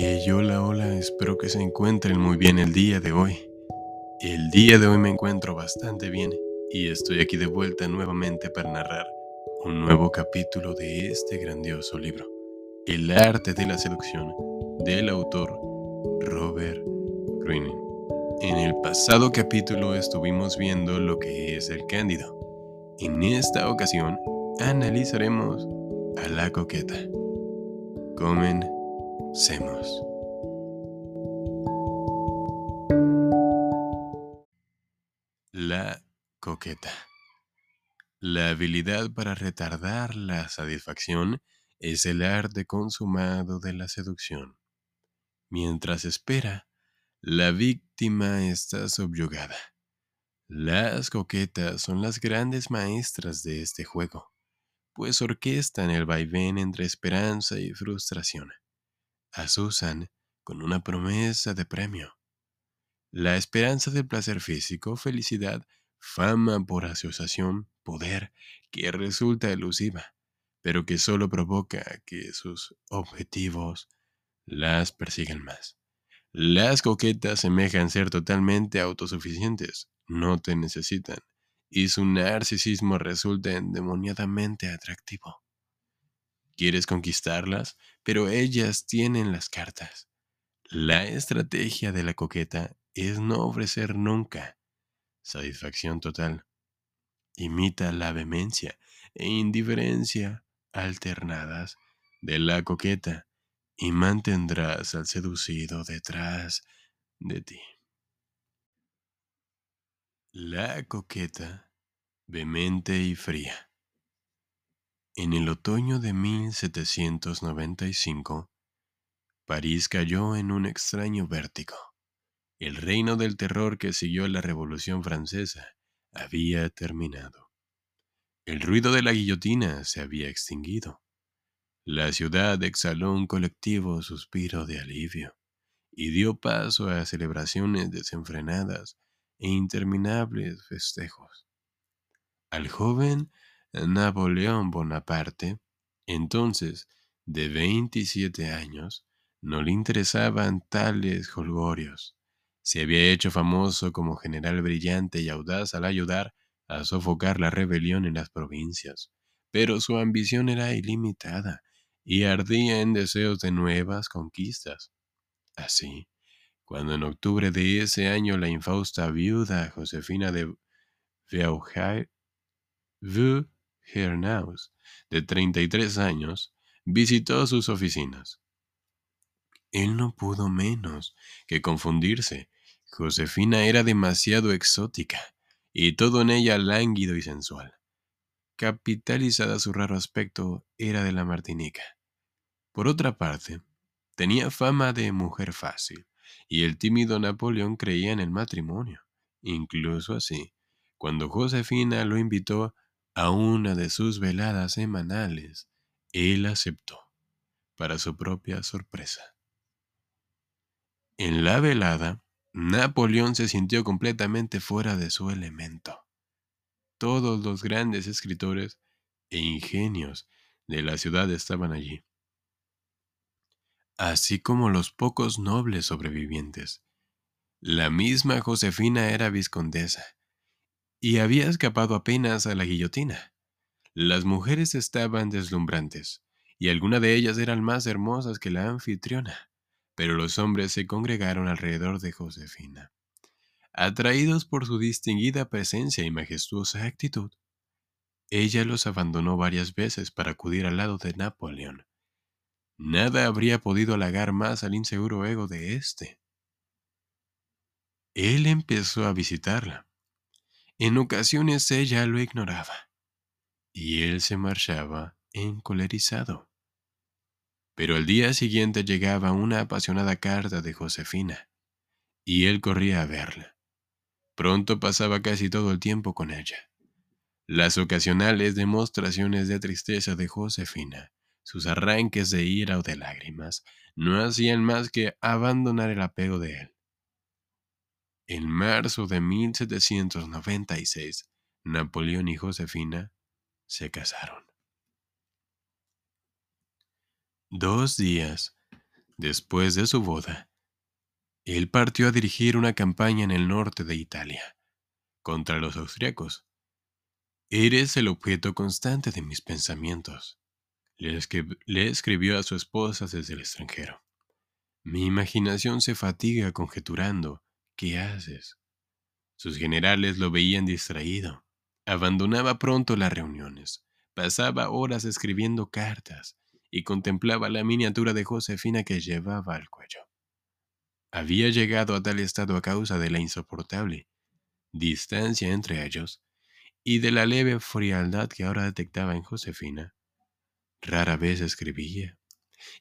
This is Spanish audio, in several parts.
Hey, hola, hola, espero que se encuentren muy bien el día de hoy. El día de hoy me encuentro bastante bien y estoy aquí de vuelta nuevamente para narrar un nuevo capítulo de este grandioso libro, El arte de la seducción, del autor Robert Greene. En el pasado capítulo estuvimos viendo lo que es el cándido. En esta ocasión analizaremos a la coqueta. Comen La coqueta. La habilidad para retardar la satisfacción es el arte consumado de la seducción. Mientras espera, la víctima está subyugada. Las coquetas son las grandes maestras de este juego, pues orquestan el vaivén entre esperanza y frustración asusan con una promesa de premio. La esperanza del placer físico, felicidad, fama por asociación, poder, que resulta elusiva, pero que solo provoca que sus objetivos las persigan más. Las coquetas semejan ser totalmente autosuficientes, no te necesitan, y su narcisismo resulta endemoniadamente atractivo. Quieres conquistarlas, pero ellas tienen las cartas. La estrategia de la coqueta es no ofrecer nunca satisfacción total. Imita la vehemencia e indiferencia alternadas de la coqueta y mantendrás al seducido detrás de ti. La coqueta, vehemente y fría. En el otoño de 1795, París cayó en un extraño vértigo. El reino del terror que siguió la Revolución Francesa había terminado. El ruido de la guillotina se había extinguido. La ciudad exhaló un colectivo suspiro de alivio y dio paso a celebraciones desenfrenadas e interminables festejos. Al joven Napoleón Bonaparte, entonces de 27 años, no le interesaban tales holgorios. Se había hecho famoso como general brillante y audaz al ayudar a sofocar la rebelión en las provincias, pero su ambición era ilimitada y ardía en deseos de nuevas conquistas. Así, cuando en octubre de ese año la infausta viuda Josefina de Beauharnais Hernaus, de 33 años, visitó sus oficinas. Él no pudo menos que confundirse. Josefina era demasiado exótica, y todo en ella lánguido y sensual. Capitalizada su raro aspecto, era de la Martinica. Por otra parte, tenía fama de mujer fácil, y el tímido Napoleón creía en el matrimonio. Incluso así, cuando Josefina lo invitó a una de sus veladas semanales, él aceptó, para su propia sorpresa. En la velada, Napoleón se sintió completamente fuera de su elemento. Todos los grandes escritores e ingenios de la ciudad estaban allí, así como los pocos nobles sobrevivientes. La misma Josefina era viscondesa y había escapado apenas a la guillotina. Las mujeres estaban deslumbrantes, y algunas de ellas eran más hermosas que la anfitriona, pero los hombres se congregaron alrededor de Josefina, atraídos por su distinguida presencia y majestuosa actitud. Ella los abandonó varias veces para acudir al lado de Napoleón. Nada habría podido halagar más al inseguro ego de éste. Él empezó a visitarla, en ocasiones ella lo ignoraba, y él se marchaba encolerizado. Pero al día siguiente llegaba una apasionada carta de Josefina, y él corría a verla. Pronto pasaba casi todo el tiempo con ella. Las ocasionales demostraciones de tristeza de Josefina, sus arranques de ira o de lágrimas, no hacían más que abandonar el apego de él. En marzo de 1796, Napoleón y Josefina se casaron. Dos días Después de su boda, él partió a dirigir una campaña en el norte de Italia contra los austriacos. Eres el objeto constante de mis pensamientos, le, le escribió a su esposa desde el extranjero. Mi imaginación se fatiga conjeturando. ¿Qué haces? Sus generales lo veían distraído. Abandonaba pronto las reuniones, pasaba horas escribiendo cartas y contemplaba la miniatura de Josefina que llevaba al cuello. Había llegado a tal estado a causa de la insoportable distancia entre ellos y de la leve frialdad que ahora detectaba en Josefina. Rara vez escribía,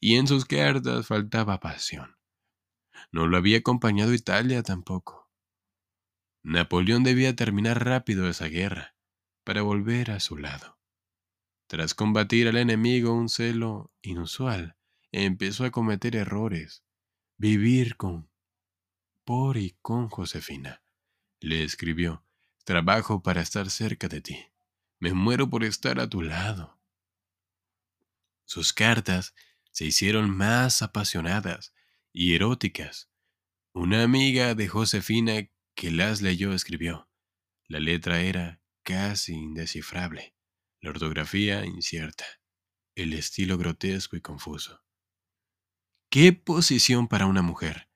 y en sus cartas faltaba pasión. No lo había acompañado Italia tampoco. Napoleón debía terminar rápido esa guerra para volver a su lado. Tras combatir al enemigo un celo inusual, empezó a cometer errores. Vivir con, por y con Josefina. Le escribió, trabajo para estar cerca de ti. Me muero por estar a tu lado. Sus cartas se hicieron más apasionadas y eróticas. Una amiga de Josefina que las leyó escribió. La letra era casi indescifrable, la ortografía incierta, el estilo grotesco y confuso. ¿Qué posición para una mujer?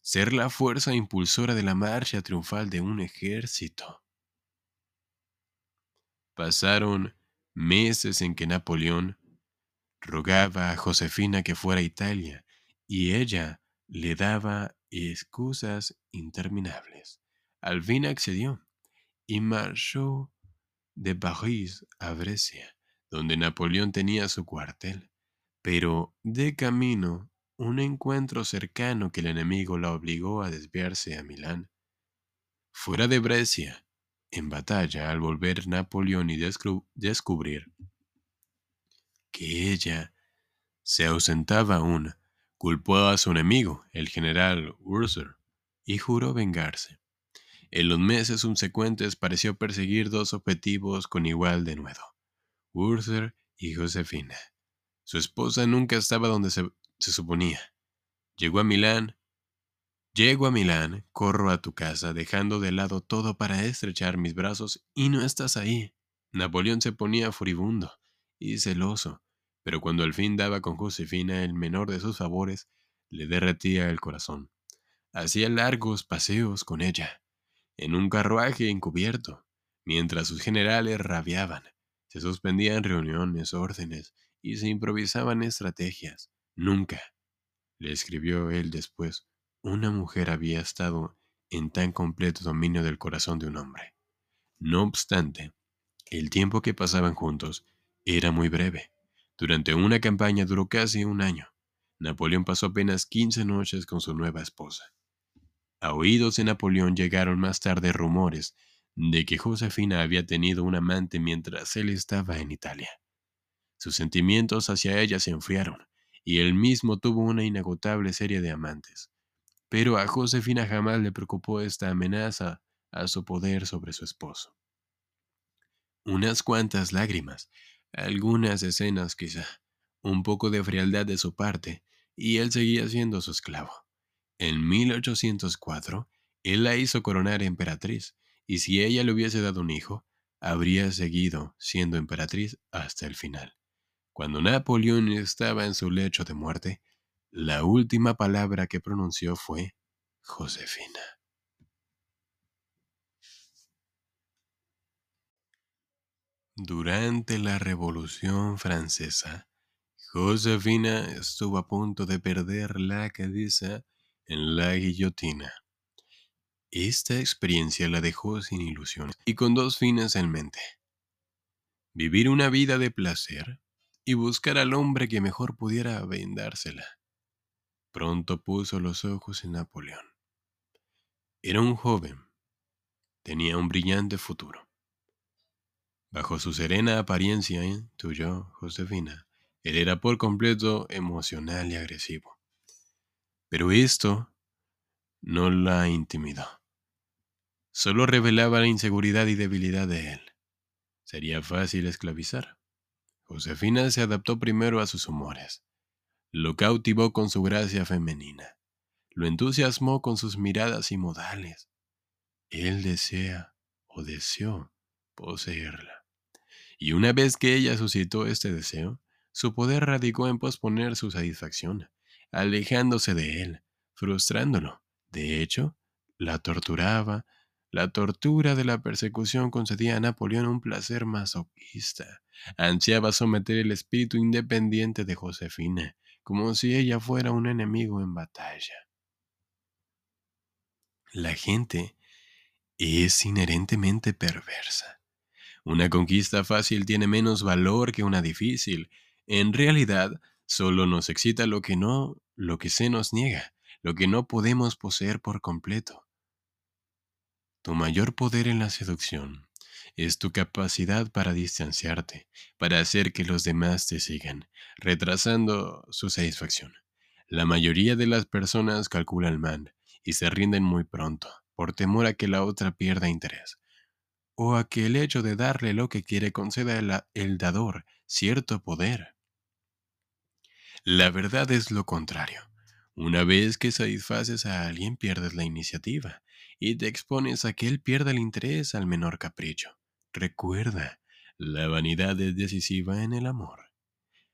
Ser la fuerza impulsora de la marcha triunfal de un ejército. Pasaron meses en que Napoleón rogaba a Josefina que fuera a Italia y ella le daba excusas interminables. Al fin accedió y marchó de París a Brescia, donde Napoleón tenía su cuartel. Pero de camino, un encuentro cercano que el enemigo la obligó a desviarse a Milán. Fuera de Brescia, en batalla, al volver Napoleón y descubrir que ella se ausentaba aún, Culpó a su enemigo, el general Urser, y juró vengarse. En los meses subsecuentes pareció perseguir dos objetivos con igual denuedo, Urser y Josefina. Su esposa nunca estaba donde se, se suponía. Llegó a Milán. Llego a Milán, corro a tu casa, dejando de lado todo para estrechar mis brazos, y no estás ahí. Napoleón se ponía furibundo y celoso, pero cuando al fin daba con Josefina el menor de sus favores, le derretía el corazón. Hacía largos paseos con ella, en un carruaje encubierto, mientras sus generales rabiaban. Se suspendían reuniones, órdenes, y se improvisaban estrategias. Nunca, le escribió él después, una mujer había estado en tan completo dominio del corazón de un hombre. No obstante, el tiempo que pasaban juntos era muy breve. Durante una campaña duró casi un año. Napoleón pasó apenas 15 noches con su nueva esposa. A oídos de Napoleón llegaron más tarde rumores de que Josefina había tenido un amante mientras él estaba en Italia. Sus sentimientos hacia ella se enfriaron, y él mismo tuvo una inagotable serie de amantes. Pero a Josefina jamás le preocupó esta amenaza a su poder sobre su esposo. Unas cuantas lágrimas algunas escenas quizá, un poco de frialdad de su parte, y él seguía siendo su esclavo. En 1804, él la hizo coronar emperatriz, y si ella le hubiese dado un hijo, habría seguido siendo emperatriz hasta el final. Cuando Napoleón estaba en su lecho de muerte, la última palabra que pronunció fue Josefina. Durante la Revolución Francesa, Josefina estuvo a punto de perder la cabeza en la guillotina. Esta experiencia la dejó sin ilusiones y con dos fines en mente. Vivir una vida de placer y buscar al hombre que mejor pudiera vendársela. Pronto puso los ojos en Napoleón. Era un joven. Tenía un brillante futuro. Bajo su serena apariencia, ¿eh? tuyo, Josefina, él era por completo emocional y agresivo. Pero esto no la intimidó. Solo revelaba la inseguridad y debilidad de él. Sería fácil esclavizar. Josefina se adaptó primero a sus humores. Lo cautivó con su gracia femenina, lo entusiasmó con sus miradas y modales. Él desea o deseó poseerla. Y una vez que ella suscitó este deseo, su poder radicó en posponer su satisfacción, alejándose de él, frustrándolo. De hecho, la torturaba. La tortura de la persecución concedía a Napoleón un placer masoquista. Ansiaba someter el espíritu independiente de Josefina, como si ella fuera un enemigo en batalla. La gente es inherentemente perversa. Una conquista fácil tiene menos valor que una difícil. En realidad, solo nos excita lo que no, lo que se nos niega, lo que no podemos poseer por completo. Tu mayor poder en la seducción es tu capacidad para distanciarte, para hacer que los demás te sigan, retrasando su satisfacción. La mayoría de las personas calculan mal y se rinden muy pronto, por temor a que la otra pierda interés, o a que el hecho de darle lo que quiere conceda el, dador cierto poder. La verdad es lo contrario. Una vez que satisfaces a alguien pierdes la iniciativa y te expones a que él pierda el interés al menor capricho. Recuerda, la vanidad es decisiva en el amor.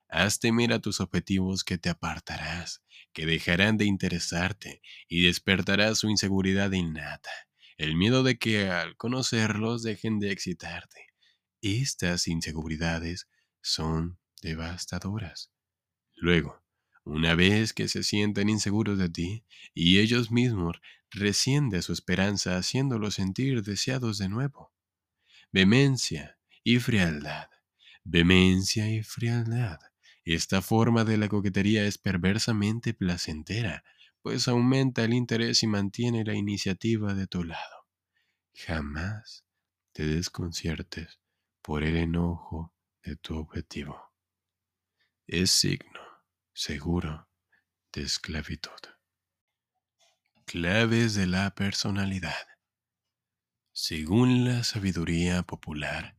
Haz temer a tus objetivos que te apartarás, que dejarán de interesarte y despertarás su inseguridad innata, el miedo de que al conocerlos dejen de excitarte. Estas inseguridades son devastadoras. Luego, una vez que se sienten inseguros de ti y ellos mismos reciende su esperanza haciéndolos sentir deseados de nuevo vehemencia y frialdad. Vehemencia y frialdad. Esta forma de la coquetería es perversamente placentera, pues aumenta el interés y mantiene la iniciativa de tu lado. Jamás te desconciertes por el enojo de tu objetivo. Es signo seguro de esclavitud. Claves de la personalidad. Según la sabiduría popular,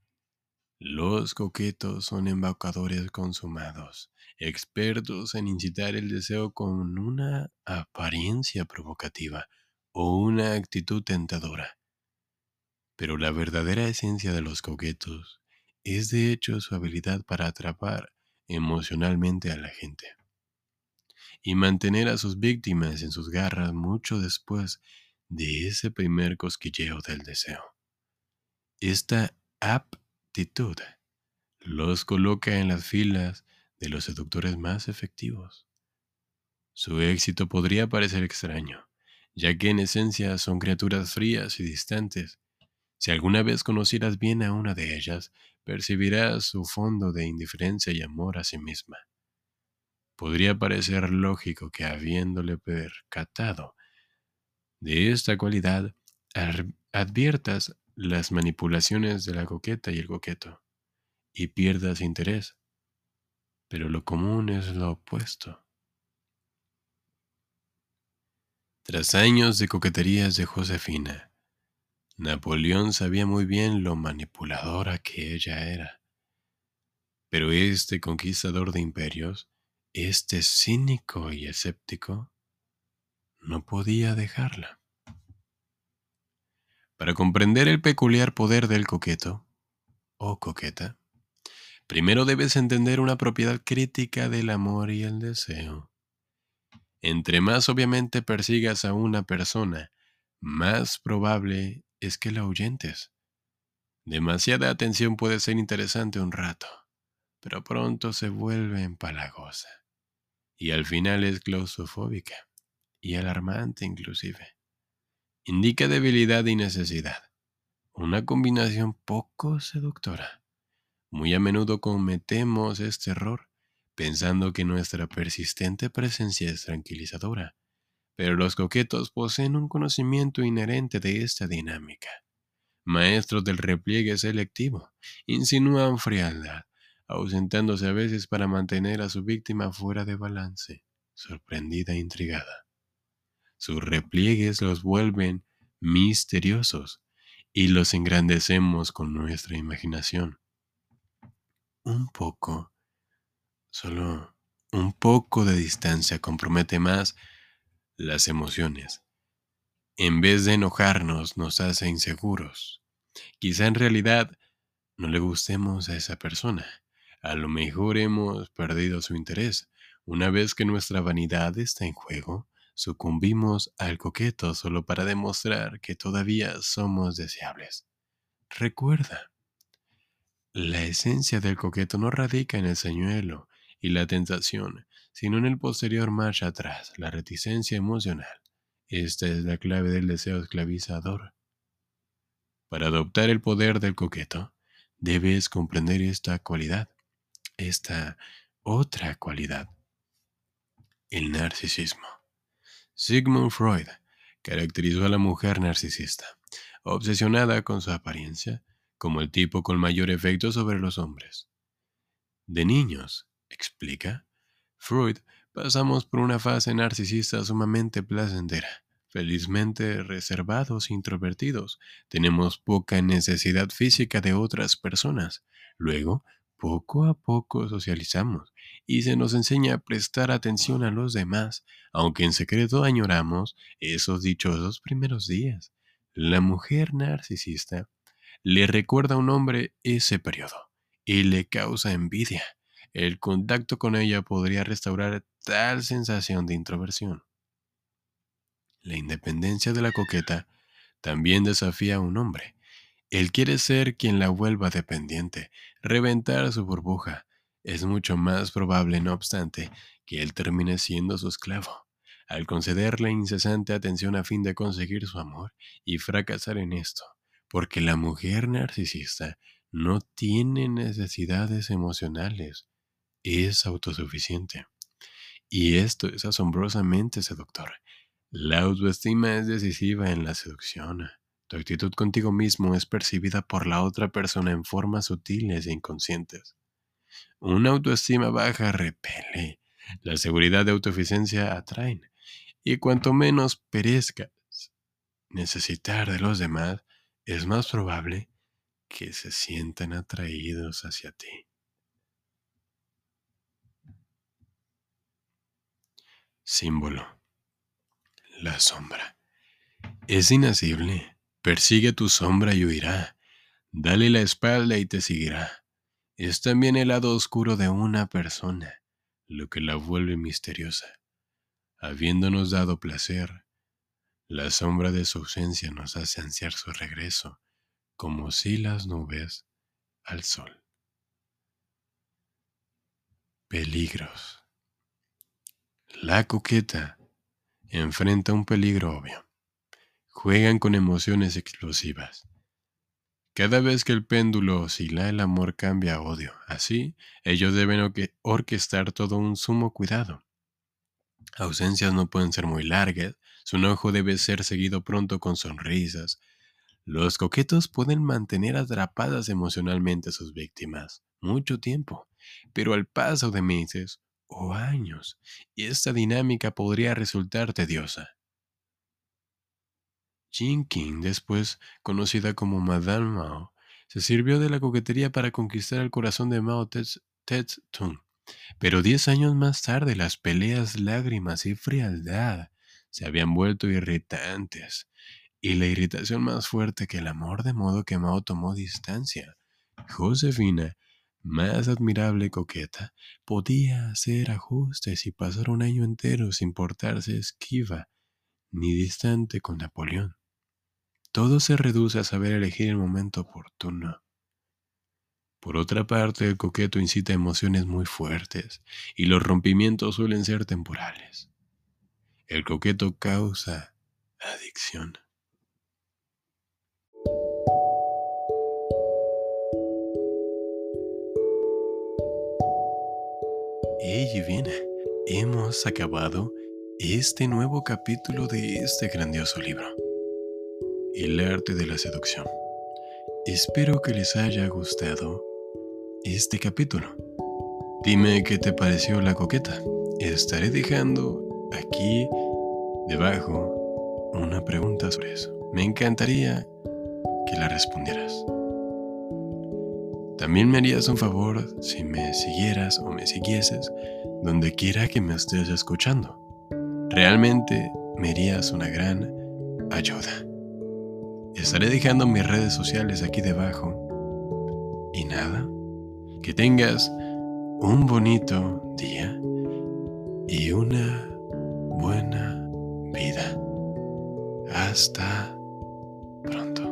los coquetos son embaucadores consumados, expertos en incitar el deseo con una apariencia provocativa o una actitud tentadora. Pero la verdadera esencia de los coquetos es de hecho su habilidad para atrapar emocionalmente a la gente y mantener a sus víctimas en sus garras mucho después de ese primer cosquilleo del deseo. Esta aptitud los coloca en las filas de los seductores más efectivos. Su éxito podría parecer extraño, ya que en esencia son criaturas frías y distantes. Si alguna vez conocieras bien a una de ellas, percibirás su fondo de indiferencia y amor a sí misma. Podría parecer lógico que habiéndole percatado de esta cualidad adviertas las manipulaciones de la coqueta y el coqueto y pierdas interés. Pero lo común es lo opuesto. Tras años de coqueterías de Josefina, Napoleón sabía muy bien lo manipuladora que ella era. Pero este conquistador de imperios, este cínico y escéptico, no podía dejarla. Para comprender el peculiar poder del coqueto, o coqueta, primero debes entender una propiedad crítica del amor y el deseo. Entre más obviamente persigas a una persona, más probable es que la ahuyentes. Demasiada atención puede ser interesante un rato, pero pronto se vuelve empalagosa y al final es claustrofóbica y alarmante inclusive. Indica debilidad y necesidad, una combinación poco seductora. Muy a menudo cometemos este error pensando que nuestra persistente presencia es tranquilizadora, pero los coquetos poseen un conocimiento inherente de esta dinámica. Maestros del repliegue selectivo, insinúan frialdad, ausentándose a veces para mantener a su víctima fuera de balance, sorprendida e intrigada. Sus repliegues los vuelven misteriosos y los engrandecemos con nuestra imaginación. Un poco, solo Un poco de distancia compromete más las emociones. En vez de enojarnos, nos hace inseguros. Quizá en realidad no le gustemos a esa persona. A lo mejor hemos perdido su interés. Una vez que nuestra vanidad está en juego, sucumbimos al coqueto solo para demostrar que todavía somos deseables. Recuerda, la esencia del coqueto no radica en el señuelo y la tentación, sino en el posterior marcha atrás, la reticencia emocional. Esta es la clave del deseo esclavizador. Para adoptar el poder del coqueto, debes comprender esta cualidad, esta otra cualidad, el narcisismo. Sigmund Freud caracterizó a la mujer narcisista, obsesionada con su apariencia, como el tipo con mayor efecto sobre los hombres. De niños, explica, Freud pasamos por una fase narcisista sumamente placentera. Felizmente reservados introvertidos, tenemos poca necesidad física de otras personas. Luego, poco a poco socializamos y se nos enseña a prestar atención a los demás, aunque en secreto añoramos esos dichosos primeros días. La mujer narcisista le recuerda a un hombre ese periodo y le causa envidia. El contacto con ella podría restaurar tal sensación de introversión. La independencia de la coqueta también desafía a un hombre él quiere ser quien la vuelva dependiente, reventar su burbuja. Es mucho más probable, no obstante, que él termine siendo su esclavo, al concederle incesante atención a fin de conseguir su amor y fracasar en esto, porque la mujer narcisista no tiene necesidades emocionales, es autosuficiente. Y esto es asombrosamente seductor. La autoestima es decisiva en la seducción. Tu actitud contigo mismo es percibida por la otra persona en formas sutiles e inconscientes. Una autoestima baja repele. La seguridad de autoeficiencia atraen. Y cuanto menos perezcas necesitar de los demás, es más probable que se sientan atraídos hacia ti. Símbolo. La sombra. Es inacible Persigue tu sombra y huirá. Dale la espalda y te seguirá. Es también el lado oscuro de una persona, lo que la vuelve misteriosa. Habiéndonos dado placer, la sombra de su ausencia nos hace ansiar su regreso, como si las nubes al sol. Peligros. La coqueta enfrenta un peligro obvio juegan con emociones explosivas. Cada vez que el péndulo oscila, el amor cambia a odio. Así, ellos deben orquestar todo un sumo cuidado. Ausencias no pueden ser muy largas, su enojo debe ser seguido pronto con sonrisas. Los coquetos pueden mantener atrapadas emocionalmente a sus víctimas mucho tiempo, pero al paso de meses o años, esta dinámica podría resultar tediosa. Jean King, después conocida como Madame Mao, se sirvió de la coquetería para conquistar el corazón de Mao Tse-tung. Pero diez años más tarde las peleas, lágrimas y frialdad se habían vuelto irritantes, y la irritación más fuerte que el amor, de modo que Mao tomó distancia. Josefina, más admirable coqueta, podía hacer ajustes y pasar un año entero sin portarse esquiva ni distante con Napoleón. Todo se reduce a saber elegir el momento oportuno. Por otra parte, el coqueto incita emociones muy fuertes y los rompimientos suelen ser temporales. El coqueto causa adicción. Y bien, hemos acabado este nuevo capítulo de este grandioso libro el arte de la seducción. Espero que les haya gustado este capítulo. Dime qué te pareció la coqueta. Estaré dejando aquí debajo una pregunta sobre eso. Me encantaría que la respondieras. También me harías un favor si me siguieras o me siguieses donde quiera que me estés escuchando. Realmente me harías una gran ayuda. Estaré dejando mis redes sociales aquí debajo. Y nada, que tengas un bonito día y una buena vida. Hasta pronto.